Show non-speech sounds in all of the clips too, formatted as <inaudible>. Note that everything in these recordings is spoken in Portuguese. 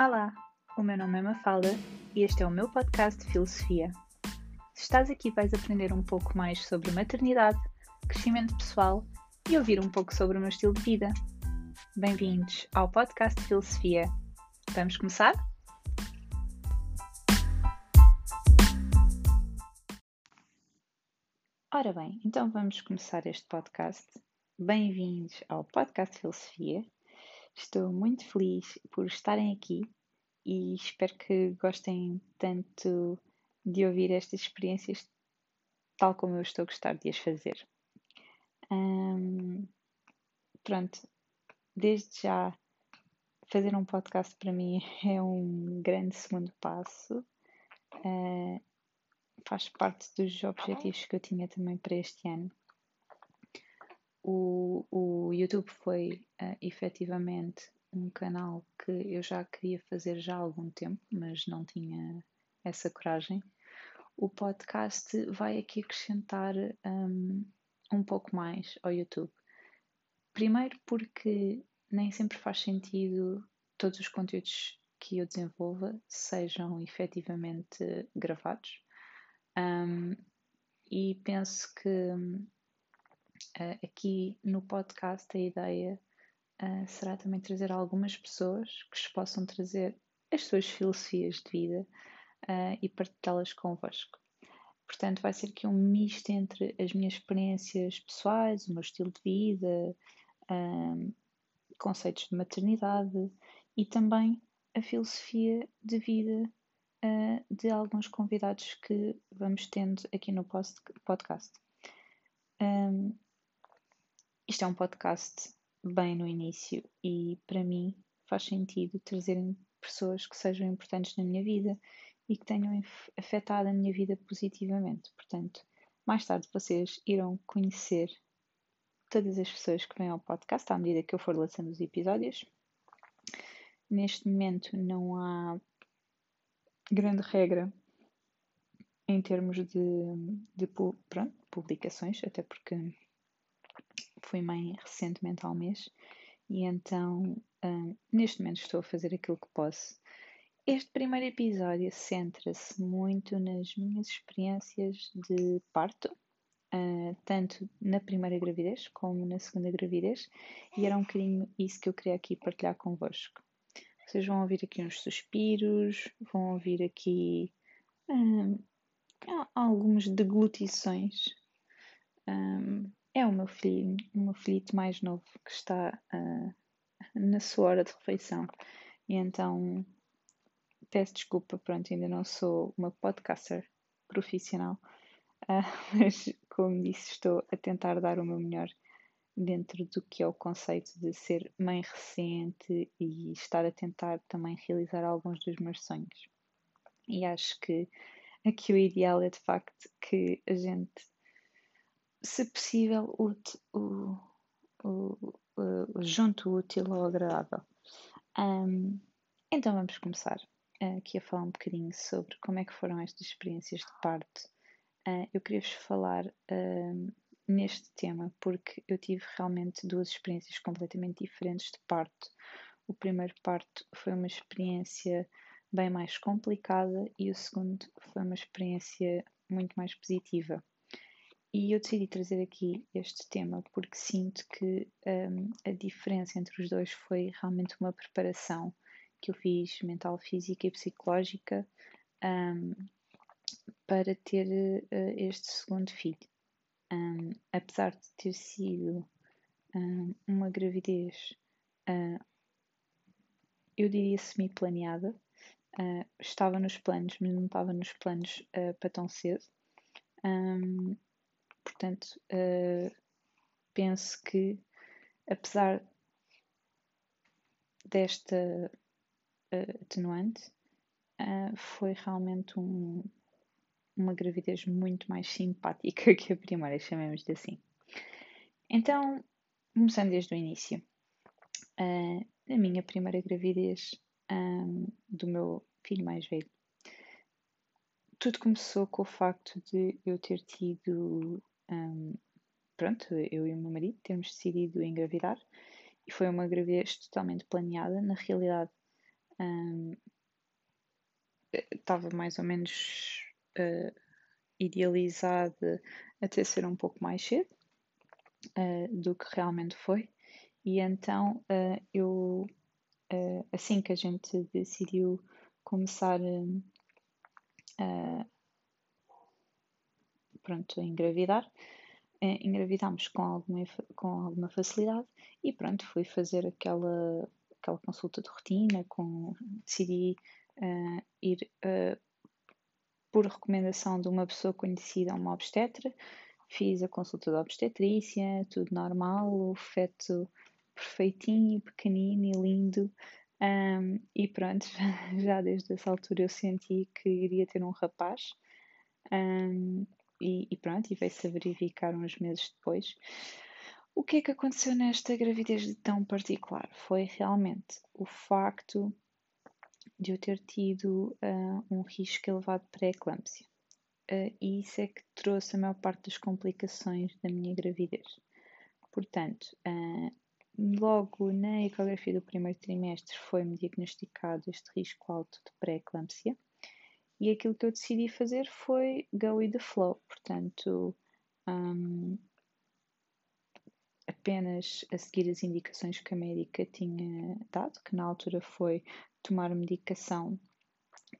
Olá, o meu nome é Mafalda e este é o meu podcast de filosofia. Se estás aqui, vais aprender um pouco mais sobre maternidade, crescimento pessoal e ouvir um pouco sobre o meu estilo de vida. Bem-vindos ao podcast de filosofia. Vamos começar? Ora bem, então vamos começar este podcast. Bem-vindos ao podcast de filosofia. Estou muito feliz por estarem aqui e espero que gostem tanto de ouvir estas experiências tal como eu estou a gostar de as fazer. pronto, desde já fazer um podcast para mim <laughs> é um grande segundo passo. Uh, faz parte dos objetivos que eu tinha também para este ano o, o YouTube foi uh, efetivamente um canal que eu já queria fazer já há algum tempo, mas não tinha essa coragem. O podcast vai aqui acrescentar um, um pouco mais ao YouTube. Primeiro porque nem sempre faz sentido todos os conteúdos que eu desenvolva sejam efetivamente gravados. Um, e penso que Uh, aqui no podcast a ideia uh, será também trazer algumas pessoas que se possam trazer as suas filosofias de vida uh, e partilhá-las convosco. Portanto, vai ser aqui um misto entre as minhas experiências pessoais, o meu estilo de vida, conceitos de maternidade e também a filosofia de vida de alguns convidados que vamos tendo aqui no podcast. Um, isto é um podcast bem no início e para mim faz sentido trazerem pessoas que sejam importantes na minha vida e que tenham afetado a minha vida positivamente. Portanto, mais tarde vocês irão conhecer todas as pessoas que vêm ao podcast à medida que eu for lançando os episódios. Neste momento não há grande regra em termos de, de pronto, publicações, até porque fui mãe recentemente ao mês e então um, neste momento estou a fazer aquilo que posso. Este primeiro episódio centra-se muito nas minhas experiências de parto, uh, tanto na primeira gravidez como na segunda gravidez, e era um bocadinho isso que eu queria aqui partilhar convosco. Vocês vão ouvir aqui uns suspiros, vão ouvir aqui um, algumas deglutições. Um, é o meu filho, o meu filhito mais novo que está uh, na sua hora de refeição. E então peço desculpa, pronto, ainda não sou uma podcaster profissional, uh, <laughs> mas como disse, estou a tentar dar o meu melhor dentro do que é o conceito de ser mãe recente e estar a tentar também realizar alguns dos meus sonhos. E acho que aqui o ideal é de facto que a gente se possível, o, o, o, o junto útil ao agradável. Um, então vamos começar aqui a falar um bocadinho sobre como é que foram estas experiências de parto. Uh, eu queria-vos falar uh, neste tema porque eu tive realmente duas experiências completamente diferentes de parto. O primeiro parto foi uma experiência bem mais complicada e o segundo foi uma experiência muito mais positiva. E eu decidi trazer aqui este tema porque sinto que um, a diferença entre os dois foi realmente uma preparação que eu fiz mental, física e psicológica um, para ter uh, este segundo filho. Um, apesar de ter sido hum, uma gravidez, uh, eu diria semi-planeada, uh, estava nos planos, mas não estava nos planos uh, para tão cedo. Um, Portanto, uh, penso que, apesar desta uh, atenuante, uh, foi realmente um, uma gravidez muito mais simpática <laughs> que a primeira, chamemos-lhe assim. Então, começando desde o início. Uh, na minha primeira gravidez um, do meu filho mais velho, tudo começou com o facto de eu ter tido pronto, eu e o meu marido temos decidido engravidar e foi uma gravidez totalmente planeada. Na realidade, um, estava mais ou menos uh, idealizada até ser um pouco mais cedo uh, do que realmente foi. E então uh, eu, assim que a gente decidiu começar a, pronto, a engravidar, engravidámos com alguma, com alguma facilidade e pronto, fui fazer aquela, aquela consulta de rotina, com, decidi uh, ir uh, por recomendação de uma pessoa conhecida, uma obstetra, fiz a consulta da obstetrícia, tudo normal, o feto perfeitinho, pequenino e lindo. Um, e pronto, <laughs> já desde essa altura eu senti que iria ter um rapaz. Um, e, e, pronto, e veio-se a verificar uns meses depois. O que é que aconteceu nesta gravidez de tão particular? Foi realmente o facto de eu ter tido uh, um risco elevado de pré-eclâmpsia. Uh, e isso é que trouxe a maior parte das complicações da minha gravidez. Portanto, uh, logo na ecografia do primeiro trimestre foi-me diagnosticado este risco alto de pré-eclâmpsia. E aquilo que eu decidi fazer foi go with the flow, portanto, um, apenas a seguir as indicações que a médica tinha dado, que na altura foi tomar medicação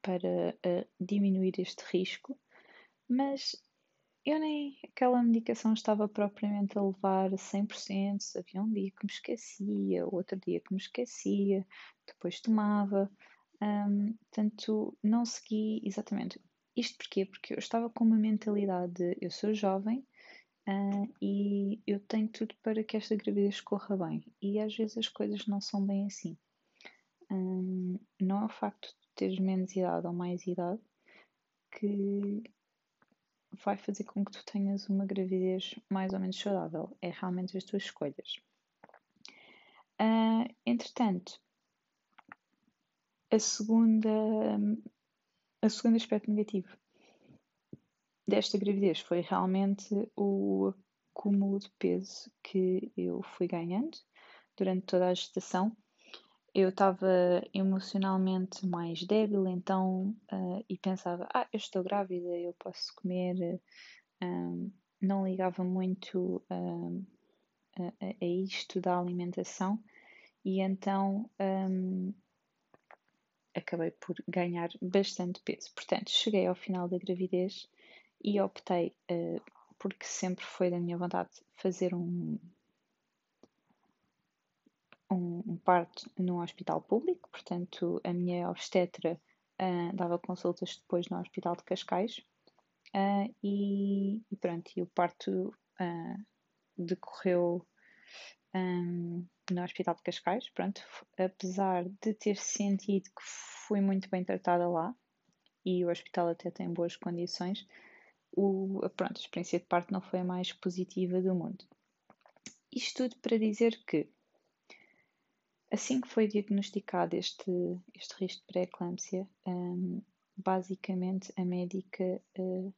para uh, diminuir este risco, mas eu nem aquela medicação estava propriamente a levar a 100%, havia um dia que me esquecia, outro dia que me esquecia, depois tomava, um, portanto não segui exatamente. Isto porquê? Porque eu estava com uma mentalidade de eu sou jovem uh, e eu tenho tudo para que esta gravidez corra bem. E às vezes as coisas não são bem assim hum, não é o facto de teres menos idade ou mais idade que vai fazer com que tu tenhas uma gravidez mais ou menos saudável. É realmente as tuas escolhas. Uh, entretanto, a segunda, a segundo aspecto negativo desta gravidez foi realmente o acúmulo de peso que eu fui ganhando durante toda a gestação. Eu estava emocionalmente mais débil, então, uh, e pensava, ah, eu estou grávida, eu posso comer, uh, não ligava muito uh, a, a, isto da alimentação, e então um, acabei por ganhar bastante peso. Portanto, cheguei ao final da gravidez e optei, porque sempre foi da minha vontade, fazer um um, um parto num hospital público, portanto, a minha obstetra uh, dava consultas depois no Hospital de Cascais uh, e, e, pronto, e o parto uh, decorreu um, no Hospital de Cascais, pronto, apesar de ter sentido que fui muito bem tratada lá e o hospital até tem boas condições, o, pronto, a experiência de parto não foi a mais positiva do mundo. Isto tudo para dizer que Assim que foi diagnosticado este, este risco de pré-eclâmpsia, um, basicamente a médica uh,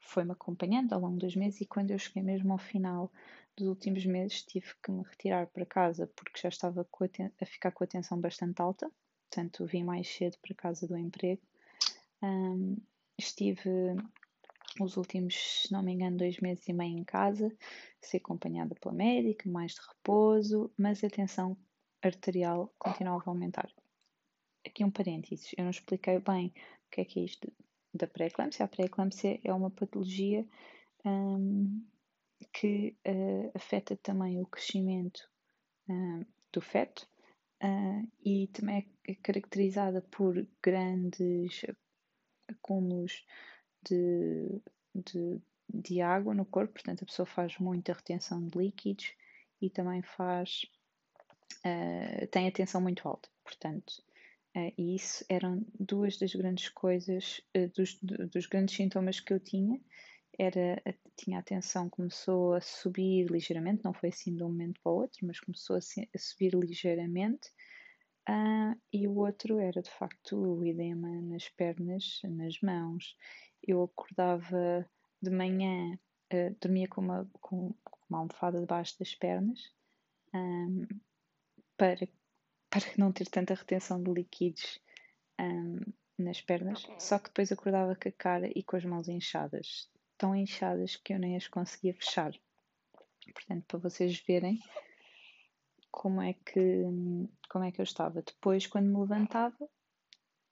foi-me acompanhando ao longo dos meses e quando eu cheguei mesmo ao final dos últimos meses tive que me retirar para casa porque já estava a, ficar com a tensão bastante alta, portanto vim mais cedo para casa do emprego. Um, estive os últimos, se não me engano, dois meses e meio em casa, ser acompanhada pela médica, mais de repouso, mas a tensão arterial continuava a aumentar. Aqui um parênteses, eu não expliquei bem o que é que é isto da pré-eclâmpsia. A pré-eclâmpsia é uma patologia um, que uh, afeta também o crescimento um, do feto uh, e também é caracterizada por grandes acúmulos de, de, de água no corpo, portanto a pessoa faz muita retenção de líquidos e também faz uh, tem atenção muito alta, portanto uh, e isso eram duas das grandes coisas uh, dos, dos grandes sintomas que eu tinha era tinha a atenção começou a subir ligeiramente não foi assim de um momento para o outro mas começou a, a subir ligeiramente. Uh, e o outro era de facto o edema nas pernas, nas mãos. Eu acordava de manhã, uh, dormia com uma, com uma almofada debaixo das pernas um, para, para não ter tanta retenção de líquidos um, nas pernas, só que depois acordava com a cara e com as mãos inchadas, tão inchadas que eu nem as conseguia fechar. Portanto, para vocês verem como é que, como é que eu estava. Depois, quando me levantava,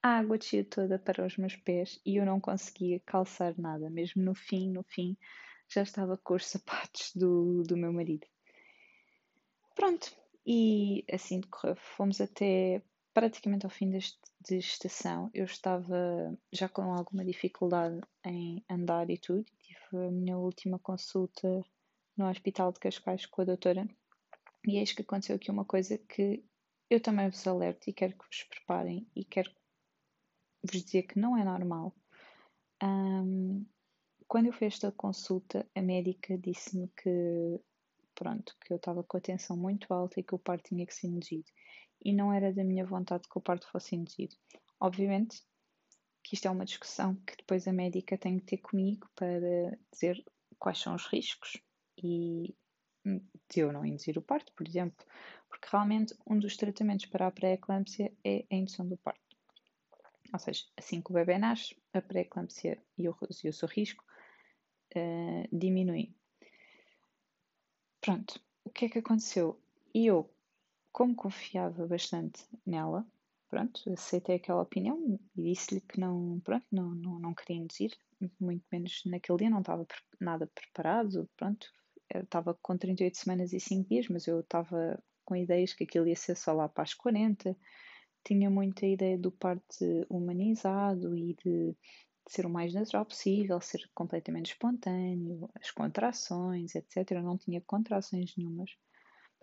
a água descia toda para os meus pés e eu não conseguia calçar nada. Mesmo no fim, no fim, já estava com os sapatos do, do meu marido. Pronto, e assim decorreu. Fomos até praticamente ao fim deste, de estação. Eu estava já com alguma dificuldade em andar e tudo. Tive a minha última consulta no Hospital de Cascais com a doutora e eis que aconteceu aqui uma coisa que eu também vos alerto e quero que vos preparem e quero vos dizer que não é normal. Um, quando eu fiz esta consulta, a médica disse-me que pronto, que eu estava com a tensão muito alta e que o parto tinha que ser induzido. E não era da minha vontade que o parto fosse induzido. Obviamente que isto é uma discussão que depois a médica tem que ter comigo para dizer quais são os riscos e de eu não induzir o parto, por exemplo, porque realmente um dos tratamentos para a pré-eclâmpsia é a indução do parto. Ou seja, assim que o bebê nasce, a pré-eclâmpsia e o, e o seu risco uh, diminuem. Pronto, o que é que aconteceu? Eu, como confiava bastante nela, pronto, aceitei aquela opinião e disse-lhe que não, pronto, não, não, não queria induzir, muito menos naquele dia, não estava nada preparado, pronto, estava com 38 semanas e 5 dias, mas eu estava com ideias que aquilo ia ser só lá para as 40. Tinha muita ideia do parte humanizado e de, de ser o mais natural possível, ser completamente espontâneo, as contrações, etc. Eu não tinha contrações nenhumas.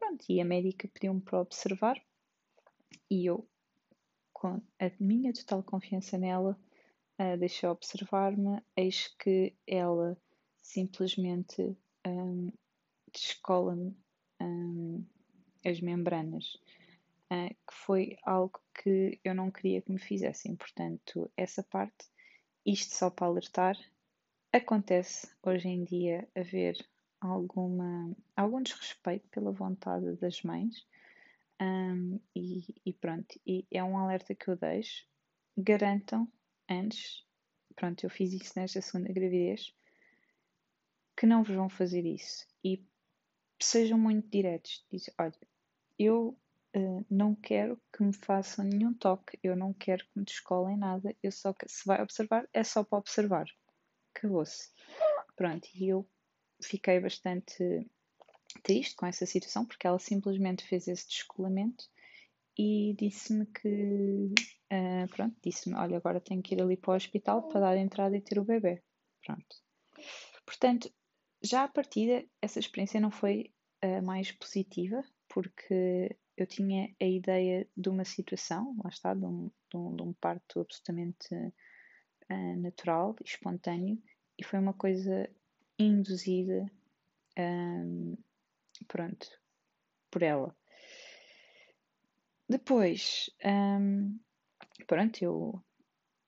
Pronto, e a médica pediu-me para observar e eu, com a minha total confiança nela, uh, deixei observar-me, eis que ela simplesmente um, descola-me um, as membranas, uh, que foi algo que eu não queria que me fizessem. Portanto, essa parte, isto só para alertar, acontece hoje em dia haver alguma, algum desrespeito pela vontade das mães. Um, e, e, pronto, e é um alerta que eu deixo. Garantam antes, pronto, eu fiz isso nesta segunda gravidez, que não vos vão fazer isso e sejam muito diretos. Dizem, olha, eu uh, não quero que me façam nenhum toque, eu não quero que me descolem nada, eu só que se vai observar, é só para observar. Acabou-se. Pronto, e eu fiquei bastante triste com essa situação porque ela simplesmente fez esse descolamento e disse-me que uh, pronto, disse-me, olha, agora tenho que ir ali para o hospital para dar entrada e ter o bebê. Pronto. Portanto, já à partida, essa experiência não foi a mais positiva, porque eu tinha a ideia de uma situação, lá está, de um, de um, de um parto absolutamente uh, natural e espontâneo, e foi uma coisa induzida, um, pronto, por ela. Depois, um, pronto, eu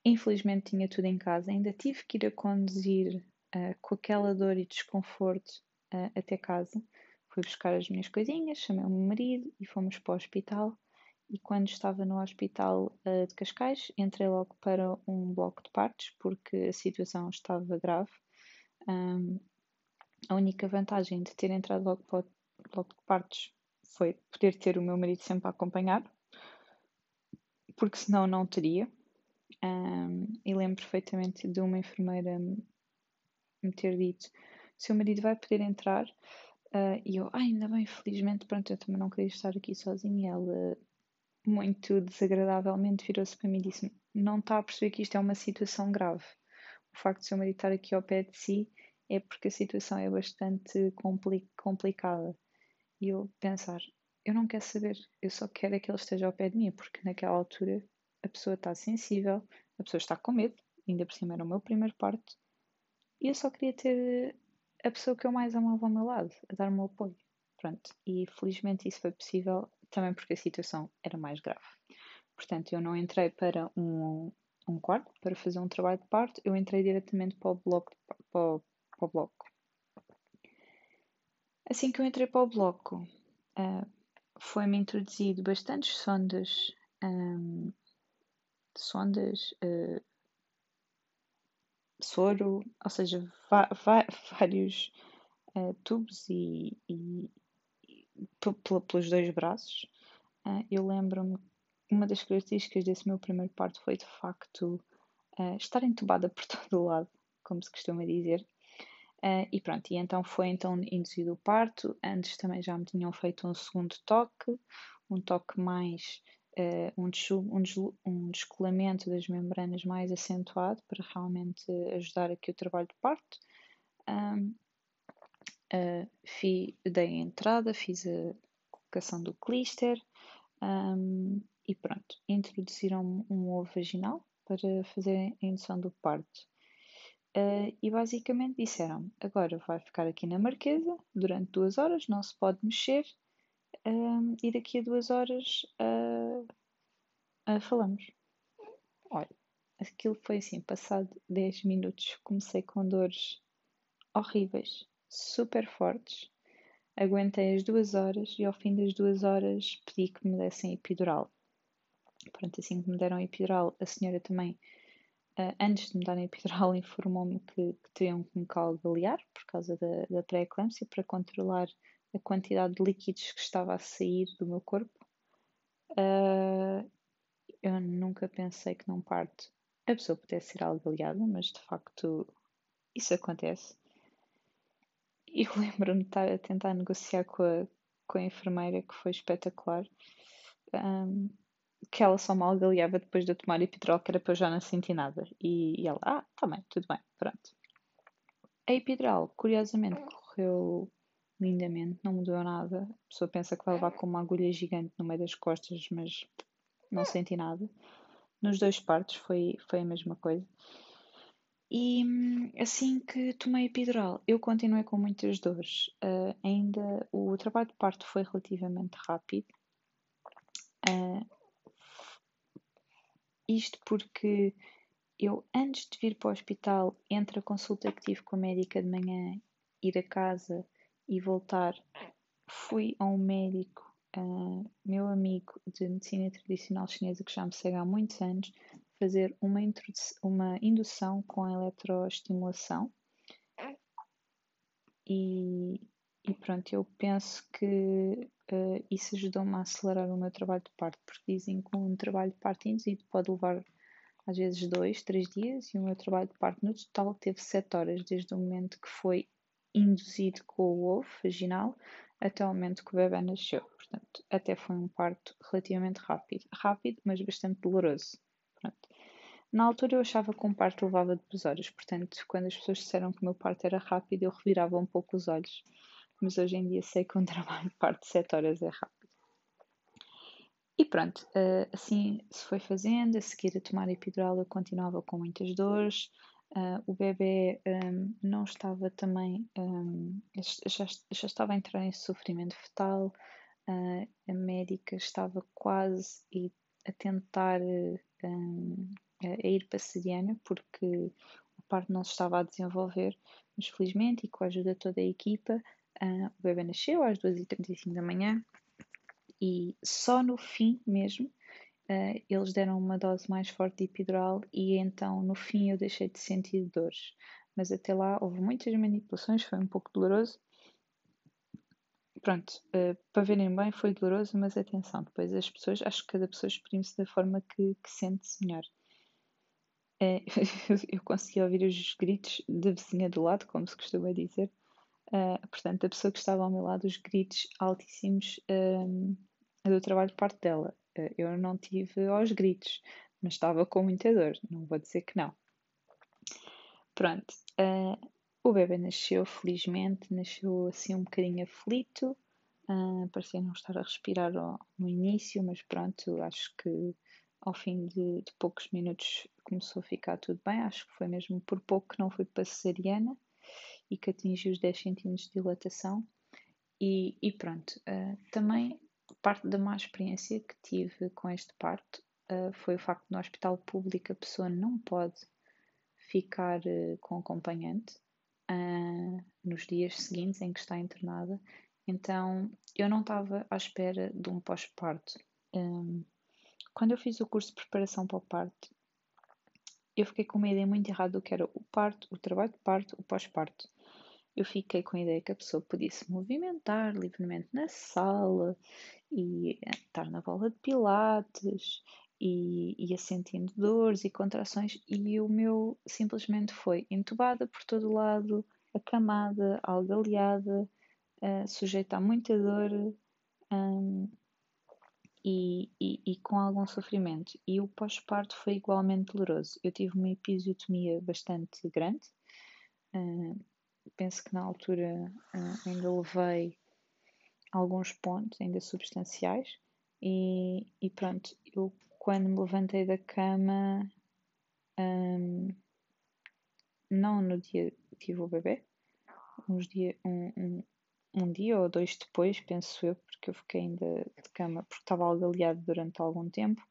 infelizmente tinha tudo em casa, ainda tive que ir a conduzir uh, com aquela dor e desconforto uh, até casa. Fui buscar as minhas coisinhas, chamei o meu marido e fomos para o hospital. E quando estava no hospital uh, de Cascais, entrei logo para um bloco de partos, porque a situação estava grave. Um, a única vantagem de ter entrado logo para o bloco de partos foi poder ter o meu marido sempre a acompanhar, porque senão não teria. Um, e lembro perfeitamente de uma enfermeira me ter dito: seu marido vai poder entrar. Uh, e eu, ah, ainda bem, felizmente, pronto, eu também não queria estar aqui sozinha. Ela, muito desagradavelmente, virou-se para mim e disse: Não está a perceber que isto é uma situação grave. O facto de seu marido estar aqui ao pé de si é porque a situação é bastante compli complicada. E eu pensar: Eu não quero saber, eu só quero é que ele esteja ao pé de mim, porque naquela altura a pessoa está sensível, a pessoa está com medo, ainda por cima era o meu primeiro parto, e eu só queria ter a pessoa que eu mais amava ao meu lado, a dar-me o apoio. Pronto, e felizmente isso foi possível também porque a situação era mais grave. Portanto, eu não entrei para um, um quarto para fazer um trabalho de parto, eu entrei diretamente para o bloco. Para para o bloco. Assim que eu entrei para o bloco, uh, foi-me introduzido bastantes sondas, um, sondas, uh, soro, ou seja, vários uh, tubos e, e, e pelos dois braços. Eu lembro-me, uma das características desse meu primeiro parto foi de facto estar entubada por <laughs> todo o lado, como se costuma dizer. Uh, e pronto, e então foi então induzido o parto. Antes também já me tinham feito um segundo toque, um toque mais, uh, um, um, descolamento das membranas mais acentuado para realmente ajudar aqui o trabalho de parto. Um, uh, fi, dei a entrada, fiz a colocação do clister um, e pronto, introduziram um ovo vaginal para fazer a indução do parto. Uh, e basicamente disseram agora vai ficar aqui na Marquesa durante duas horas, não se pode mexer, um, e daqui a duas horas uh, uh, falamos. Olha, aquilo foi assim, passado 10 minutos, comecei com dores horríveis, super fortes. Aguentei as duas horas e ao fim das duas horas pedi que me dessem epidural. Pronto, assim que me deram epidural, a senhora também Uh, antes de me darem epidural, <laughs> informou-me que, que teriam que me calgalear por causa da, da pré-eclâmpsia para controlar a quantidade de líquidos que estava a sair do meu corpo. Uh, eu nunca pensei que num parto a pessoa pudesse ser algaleada, mas de facto isso acontece. E <laughs> lembro-me de estar a tentar negociar com a, com a enfermeira, que foi espetacular. Um, que ela só mal galeava depois de eu tomar epidural, que era para eu já não sentir nada. E, e ela, ah, tá bem, tudo bem, pronto. A epidural, curiosamente, correu lindamente, não mudou nada. A pessoa pensa que vai levar com uma agulha gigante no meio das costas, mas não senti nada. Nos dois partos foi, foi a mesma coisa. E assim que tomei epidural, eu continuei com muitas dores. Uh, ainda o trabalho de parto foi relativamente rápido. Uh, isto porque eu, antes de vir para o hospital, entre a consulta que tive com a médica de manhã, ir a casa e voltar, fui a um médico, uh, meu amigo de medicina tradicional chinesa, que já me segue há muitos anos, fazer uma, uma indução com eletroestimulação. E, e pronto, eu penso que uh, isso ajudou-me a acelerar o meu trabalho de parto, porque dizem que um trabalho de parto induzido pode levar às vezes dois, três dias, e o meu trabalho de parto no total teve sete horas, desde o momento que foi induzido com o ovo vaginal até o momento que o bebê nasceu. Portanto, até foi um parto relativamente rápido. Rápido, mas bastante doloroso. Pronto. Na altura eu achava que um parto levava duas horas, portanto, quando as pessoas disseram que o meu parto era rápido, eu revirava um pouco os olhos mas hoje em dia sei que um <laughs> trabalho de parte de 7 horas é rápido. E pronto, eh, assim se foi fazendo, a seguir a tomar epidural eu continuava com muitas dores, Uh, o bebê ehm, não estava também, ehm, já, já, estava a entrar em sofrimento fetal, uh, a médica estava quase a tentar ehm, a ir para a porque o parto não se estava a desenvolver, mas felizmente e com a ajuda de toda a equipa Uh, o bebê nasceu às 2h35 da manhã e só no fim mesmo uh, eles deram uma dose mais forte de epidural e então no fim eu deixei de sentir dores. Mas até lá houve muitas manipulações, foi um pouco doloroso. Pronto, uh, para verem bem foi doloroso, mas atenção, depois as pessoas, acho que cada pessoa exprime-se da forma que, que sente-se melhor. <laughs> eu consegui ouvir os gritos da vizinha do lado, como se costuma dizer, Uh, portanto, a pessoa que estava ao meu lado, os gritos altíssimos um, do trabalho de parte dela. Uh, eu não tive aos gritos, mas estava com muita dor, não vou dizer que não. Pronto, uh, o bebê nasceu felizmente, nasceu assim um bocadinho aflito, parecia não estar a respirar no início, mas pronto, acho que ao fim de, de poucos minutos começou a ficar tudo bem, acho que foi mesmo por pouco que não foi para cesariana e que atingiu os 10 cm de dilatação. E, e pronto, uh, também parte da má experiência que tive com este parto uh, foi o facto de no hospital público a pessoa não pode ficar uh, com acompanhante nos dias seguintes em que está internada Então eu não estava à espera de um pós-parto. Um, quando eu fiz o curso de preparação para o parto, eu fiquei com uma ideia muito errada do que era o parto, o trabalho de parto, o pós-parto. Eu fiquei com a ideia que a pessoa podia se movimentar livremente na sala e estar na bola de pilates e ia sentindo dores e contrações e o meu simplesmente foi entubada por todo lado, acamada, algaleada, uh, sujeita a muita dor um, e, e, e, com algum sofrimento. E o pós-parto foi igualmente doloroso. Eu tive uma episiotomia bastante grande. Uh, penso que na altura uh, ainda levei alguns pontos, ainda substanciais. E, e pronto, eu quando me levantei da cama, um, não no dia que tive o bebê, uns dia, um, um, um, dia ou dois depois, penso eu, porque eu fiquei ainda de cama, porque estava algaleado durante algum tempo,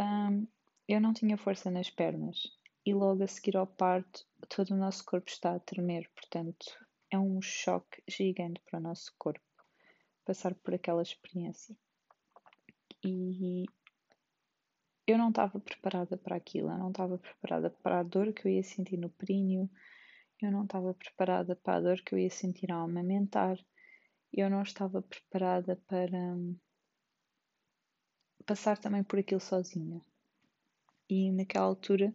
um, eu não tinha força nas pernas. E logo a seguir ao parto, todo o nosso corpo está a tremer, portanto, é um choque gigante para o nosso corpo passar por aquela experiência. E eu não estava preparada para aquilo, eu não estava preparada para a dor que eu ia sentir no períneo, eu não estava preparada para a dor que eu ia sentir ao amamentar, eu não estava preparada para hum, passar também por aquilo sozinha. E naquela altura,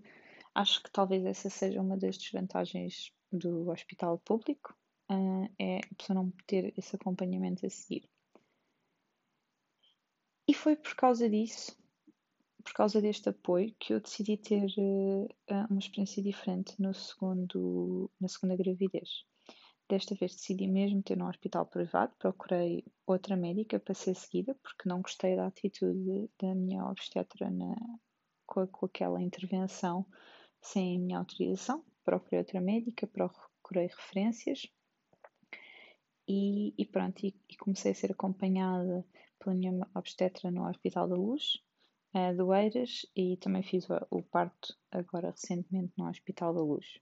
acho que talvez essa seja uma das desvantagens do hospital público, uh, é a pessoa não ter esse acompanhamento a seguir. E foi por causa disso por causa deste apoio que eu decidi ter uh, uma experiência diferente no segundo, na segunda gravidez. Desta vez decidi mesmo ter num hospital privado, procurei outra médica para ser seguida, porque não gostei da atitude da minha obstetra na, com, com aquela intervenção sem a minha autorização. Procurei outra médica, procurei referências e, e pronto, e, e comecei a ser acompanhada pela minha obstetra no Hospital da Luz, do Eiras e também fiz o, o parto agora recentemente no Hospital da Luz.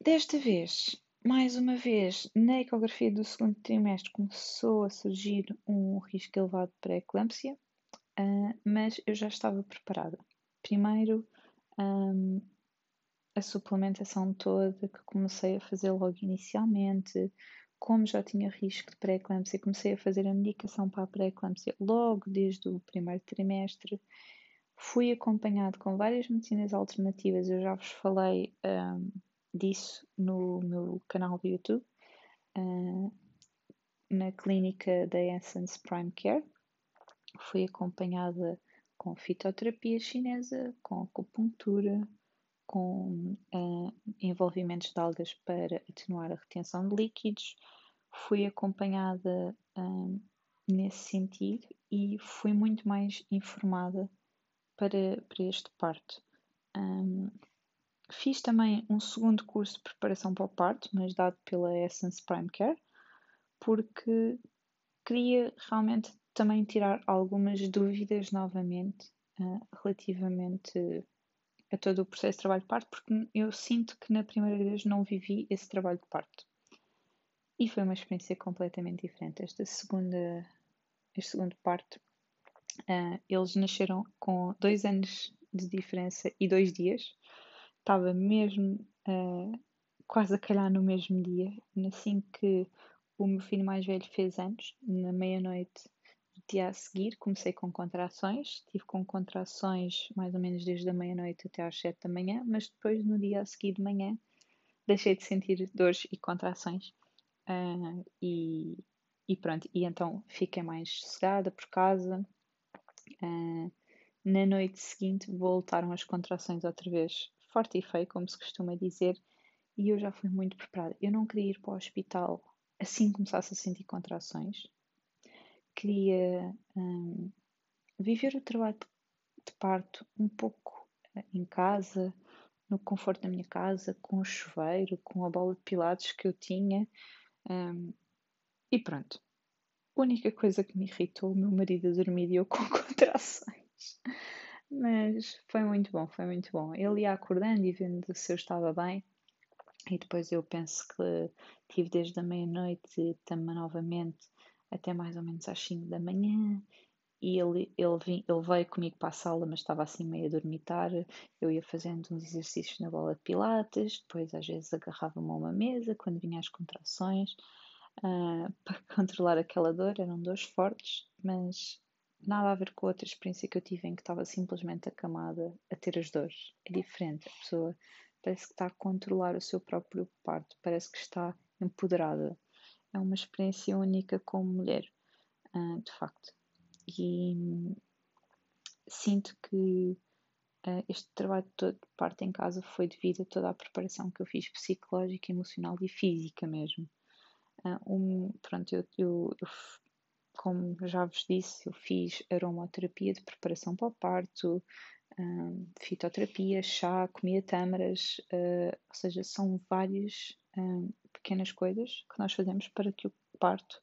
Desta vez, mais uma vez, na ecografia do segundo trimestre começou a surgir um risco elevado para eclâmpsia, uh, mas eu já estava preparada. Primeiro, um, a suplementação toda que comecei a fazer logo inicialmente, como já tinha risco de pré-eclâmpsia, comecei a fazer a medicação para a pré-eclâmpsia logo desde o primeiro trimestre. Fui acompanhado com várias medicinas alternativas, eu já vos falei um, disso no meu canal do YouTube, uh, na clínica da Essence Prime Care. Fui acompanhada com fitoterapia chinesa, com acupuntura, com uh, envolvimentos de algas para atenuar a retenção de líquidos. Fui acompanhada um, nesse sentido e fui muito mais informada para, para este parto. Um, fiz também um segundo curso de preparação para o parto, mas dado pela Essence Prime Care, porque queria realmente também tirar algumas dúvidas novamente uh, relativamente a todo o processo de trabalho de parto, porque eu sinto que na primeira vez não vivi esse trabalho de parto. E foi uma experiência completamente diferente. Esta segunda, este segundo parto, uh, eles nasceram com dois anos de diferença e dois dias. Estava mesmo uh, quase a calhar no mesmo dia, assim que o meu filho mais velho fez anos, na meia-noite dia a seguir comecei com contrações, tive com contrações mais ou menos desde a meia-noite até às sete da manhã, mas depois no dia a seguir de manhã deixei de sentir dores e contrações uh, e, e pronto, e então fiquei mais sossegada por casa. Uh, na noite seguinte voltaram as contrações outra vez, forte e feio, como se costuma dizer, e eu já fui muito preparada. Eu não queria ir para o hospital assim que começasse a sentir contrações queria um, viver o trabalho de parto um pouco eh, em casa, no conforto da minha casa, com o chuveiro, com a bola de pilates que eu tinha. Um, e pronto. A única coisa que me irritou, o meu marido a dormir e eu com <laughs> contrações. Mas foi muito bom, foi muito bom. Ele ia acordando e vendo se eu estava bem. E depois eu penso que tive desde a meia-noite também novamente até mais ou menos às 5 da manhã. E ele, ele, vim, ele veio comigo para a sala, mas estava assim meio a dormitar. Eu ia fazendo uns exercícios na bola de pilates, depois às vezes agarrava-me a uma mesa quando vinha as contrações uh, <laughs> para controlar aquela dor. Eram dores fortes, mas nada a ver com outra experiência que eu tive em que estava simplesmente acamada a ter as dores. É diferente, a pessoa parece que está a controlar o seu próprio parto, parece que está empoderada. É uma experiência única como mulher, uh, de facto. E hum, sinto que uh, este trabalho todo de parte em casa foi devido a toda a preparação que eu fiz psicológica, emocional e física mesmo. Uh, um, pronto, eu, eu, eu como já vos disse, eu fiz aromaterapia de preparação para o parto, um, fitoterapia, chá, comia tâmaras, uh, ou seja, são várias um, pequenas coisas que nós fazemos para que o parto,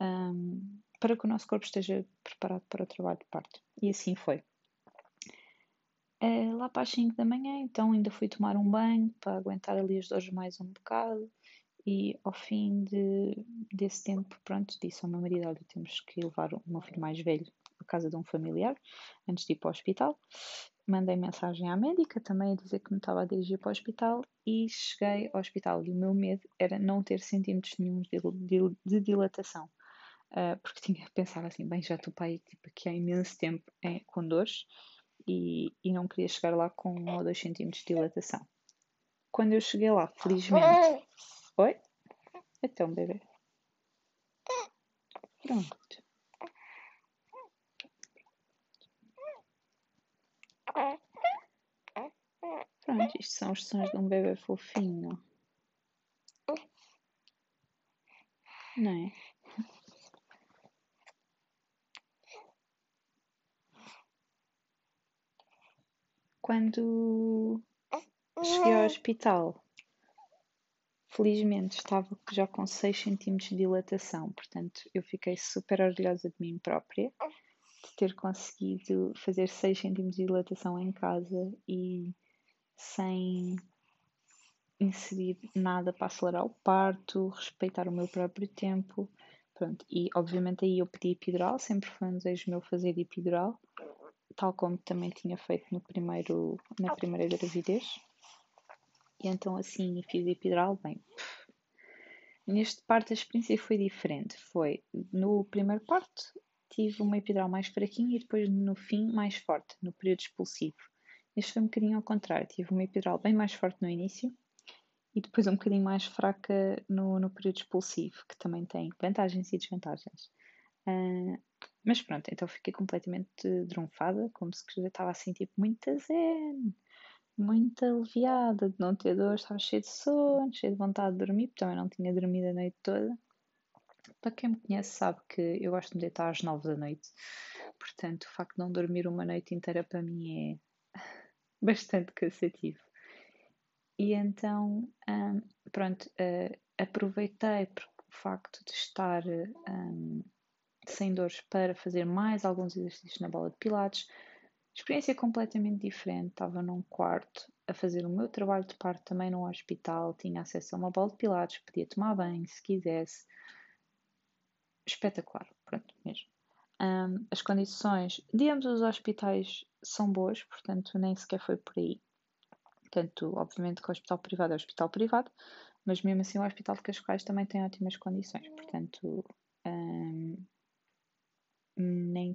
um, para que o nosso corpo esteja preparado para o trabalho de parto. E assim foi. Uh, lá para as 5 da manhã, então ainda fui tomar um banho para aguentar ali as dores mais um bocado. E ao fim de, desse tempo, pronto, disse ao meu marido: Olha, temos que levar o meu filho mais velho à casa de um familiar antes de ir para o hospital. Mandei mensagem à médica também a dizer que me estava a dirigir para o hospital e cheguei ao hospital. E o meu medo era não ter centímetros nenhum de, dilatação. Uh, porque tinha <laughs> pensar assim: bem, já estou para aí tipo, aqui há imenso tempo é, com dores e, e não queria chegar lá com 1 ou 2 centímetros de dilatação. Quando eu cheguei lá, felizmente Oi? Então, bebê. Pronto. Pronto, isto são os sons de um bebê fofinho. Não é? Quando cheguei ao hospital, Felizmente estava já com 6 centímetros de dilatação, portanto eu fiquei super orgulhosa de mim própria de ter conseguido fazer 6 centímetros de dilatação em casa e sem inserir nada para acelerar o parto, respeitar o meu próprio tempo. Pronto, e obviamente aí eu pedi epidural, sempre foi um desejo meu fazer epidural, tal como também tinha feito no primeiro, na primeira gravidez. E então assim fiz epidural, bem. Neste parto a experiência foi diferente. Foi no primeiro parto tive uma epidural mais fraquinha e depois no fim mais forte, no período expulsivo. Este foi um bocadinho ao contrário. Tive uma epidural bem mais forte no início e depois um bocadinho mais fraca no, no período expulsivo, que também tem vantagens e desvantagens. Uh, mas pronto, então fiquei completamente drunfada, como se estava assim, tipo, muito zen muito aliviada de não ter dor, estava cheia de sono, cheia de vontade de dormir, porque também não tinha dormido a noite toda. Para quem me conhece sabe que eu gosto de deitar às nove da noite, portanto o facto de não dormir uma noite inteira para mim é bastante cansativo. E então, um, pronto, uh, aproveitei o facto de estar um, sem dores para fazer mais alguns exercícios na bola de pilates, Experiência completamente diferente. Estava num quarto a fazer o meu trabalho de parto também num hospital. Tinha acesso a uma bola de pilates, podia tomar banho se quisesse. Espetacular, pronto, mesmo. Um, as condições de ambos os hospitais são boas, portanto, nem sequer foi por aí. Portanto, obviamente que o hospital privado é o hospital privado, mas mesmo assim o hospital de Cascais também tem ótimas condições. Portanto, um, nem,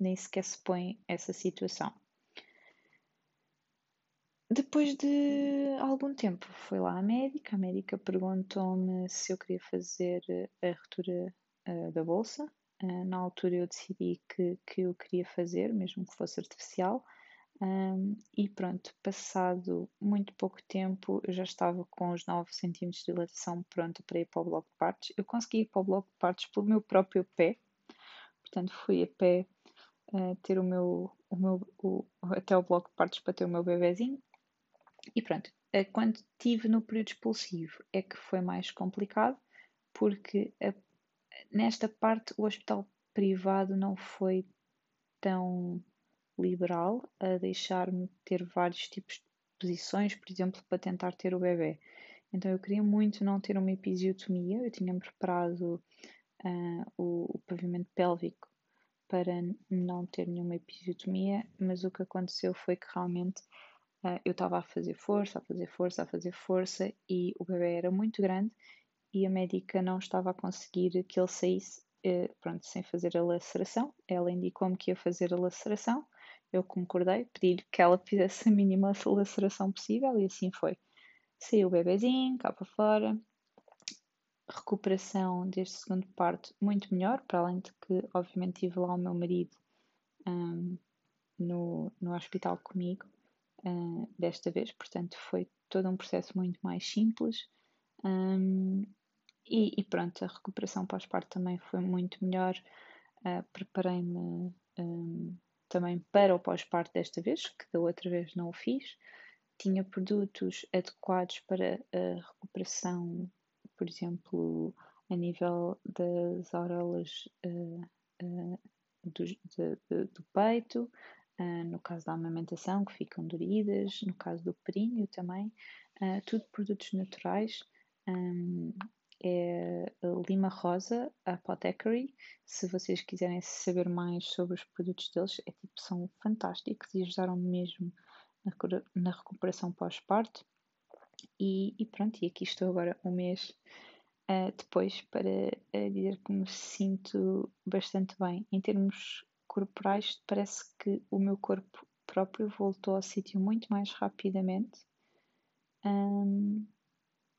nem sequer se põe essa situação. Depois de algum tempo, foi lá a médica. A médica perguntou-me se eu queria fazer a retura uh, da bolsa. Uh, na altura eu decidi que, que eu queria fazer, mesmo que fosse artificial. Um, e pronto, passado muito pouco tempo, eu já estava com os 9 centímetros de dilatação pronta para ir para o bloco de partes. Eu consegui ir para o bloco de partes pelo meu próprio pé, portanto fui a pé uh, ter o meu, o meu o, até o bloco de partos para ter o meu bebezinho. E pronto, uh, quando tive no período expulsivo é que foi mais complicado, porque a, nesta parte o hospital privado não foi tão liberal a deixar-me ter vários tipos de posições, por exemplo, para tentar ter o bebê. Então eu queria muito não ter uma episiotomia, eu tinha preparado uh, o, o pavimento pélvico para não ter nenhuma episiotomia, mas o que aconteceu foi que realmente uh, eu estava a fazer força, a fazer força, a fazer força e o bebê era muito grande e a médica não estava a conseguir que ele saísse, uh, pronto, sem fazer a laceração. Ela indicou-me que ia fazer a laceração, eu concordei, pedi-lhe que ela fizesse a mínima <laughs> laceração possível e assim foi. Saiu o bebezinho cá para fora, recuperação deste segundo parto muito melhor, para além de que, obviamente, tive lá o meu marido um, no, no hospital comigo uh, desta vez, portanto, foi todo um processo muito mais simples. Um, e, e, pronto, a recuperação pós-parto também foi muito melhor. Uh, Preparei-me um, também para o pós-parto desta vez, que da outra vez não o fiz. Tinha produtos adequados para a recuperação por exemplo, a nível das auréolas uh, uh, do, de, de, do, peito, uh, no caso da amamentação, que ficam doridas, no caso do períneo também, tudo produtos naturais. Um, é Lima Rosa Apothecary. Se vocês quiserem saber mais sobre os produtos deles, é, tipo, são fantásticos e ajudaram mesmo na, na recuperação pós-parto. E, e, pronto, e aqui estou agora um mês uh, depois para uh, dizer que me sinto bastante bem. Em termos corporais, parece que o meu corpo próprio voltou ao sítio muito mais rapidamente um,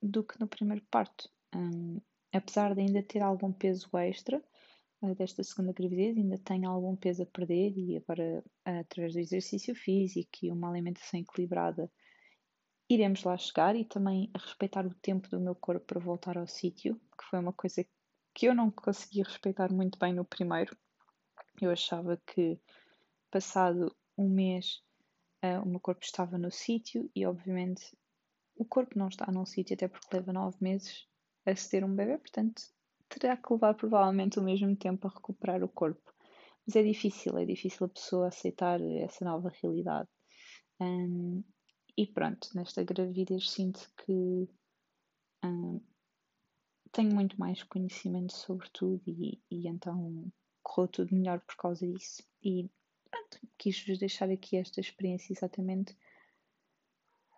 do que no primeiro parto. Apesar de ainda ter algum peso extra uh, desta segunda gravidez, ainda tenho algum peso a perder e agora, através do exercício físico e uma alimentação equilibrada, iremos lá chegar e também respeitar o tempo do meu corpo para voltar ao sítio, que foi uma coisa que eu não consegui respeitar muito bem no primeiro. Eu achava que, passado um mês, uh, o meu corpo estava no sítio e, obviamente, o corpo não está num sítio até porque leva nove meses a se ter um bebê, portanto, terá que levar provavelmente o mesmo tempo a recuperar o corpo. Mas é difícil, é difícil a pessoa aceitar essa nova realidade. Um, e pronto, nesta gravidez sinto que hum, tenho muito mais conhecimento sobre tudo e, e então correu tudo melhor por causa disso. E pronto, quis-vos deixar aqui esta experiência exatamente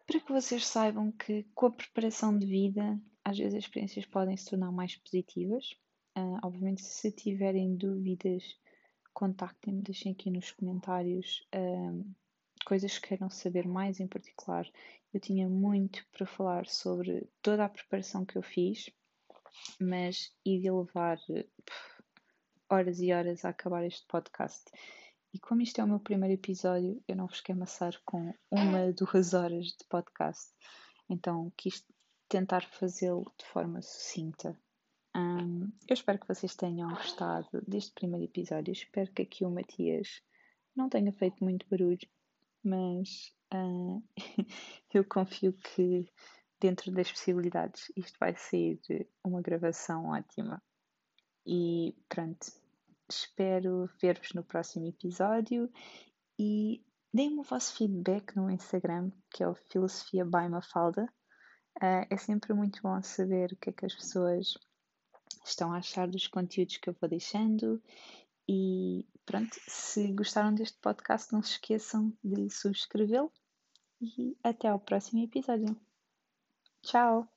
para que vocês saibam que com a preparação de vida, às vezes as experiências podem se tornar mais positivas. Uh, obviamente, se tiverem dúvidas, contactem-me, deixem aqui nos comentários. Uh, coisas que queiram saber mais em particular. Eu tinha muito para falar sobre toda a preparação que eu fiz, mas iria levar horas e horas a acabar este podcast. E como isto é o meu primeiro episódio, eu não vos quero amassar com uma, duas horas de podcast. Então quis tentar fazê-lo de forma sucinta. Um, eu espero que vocês tenham gostado deste primeiro episódio. Espero que aqui o Matias não tenha feito muito barulho mas uh, <laughs> eu confio que dentro das possibilidades isto vai ser uma gravação ótima. E pronto, espero ver-vos no próximo episódio e deem-me o vosso feedback no Instagram, que é o Filosofia by Mafalda. Uh, é sempre muito bom saber o que é que as pessoas estão a achar dos conteúdos que eu vou deixando e pronto, se gostaram deste podcast, não se esqueçam de subscrevê-lo e até ao próximo episódio. Tchau!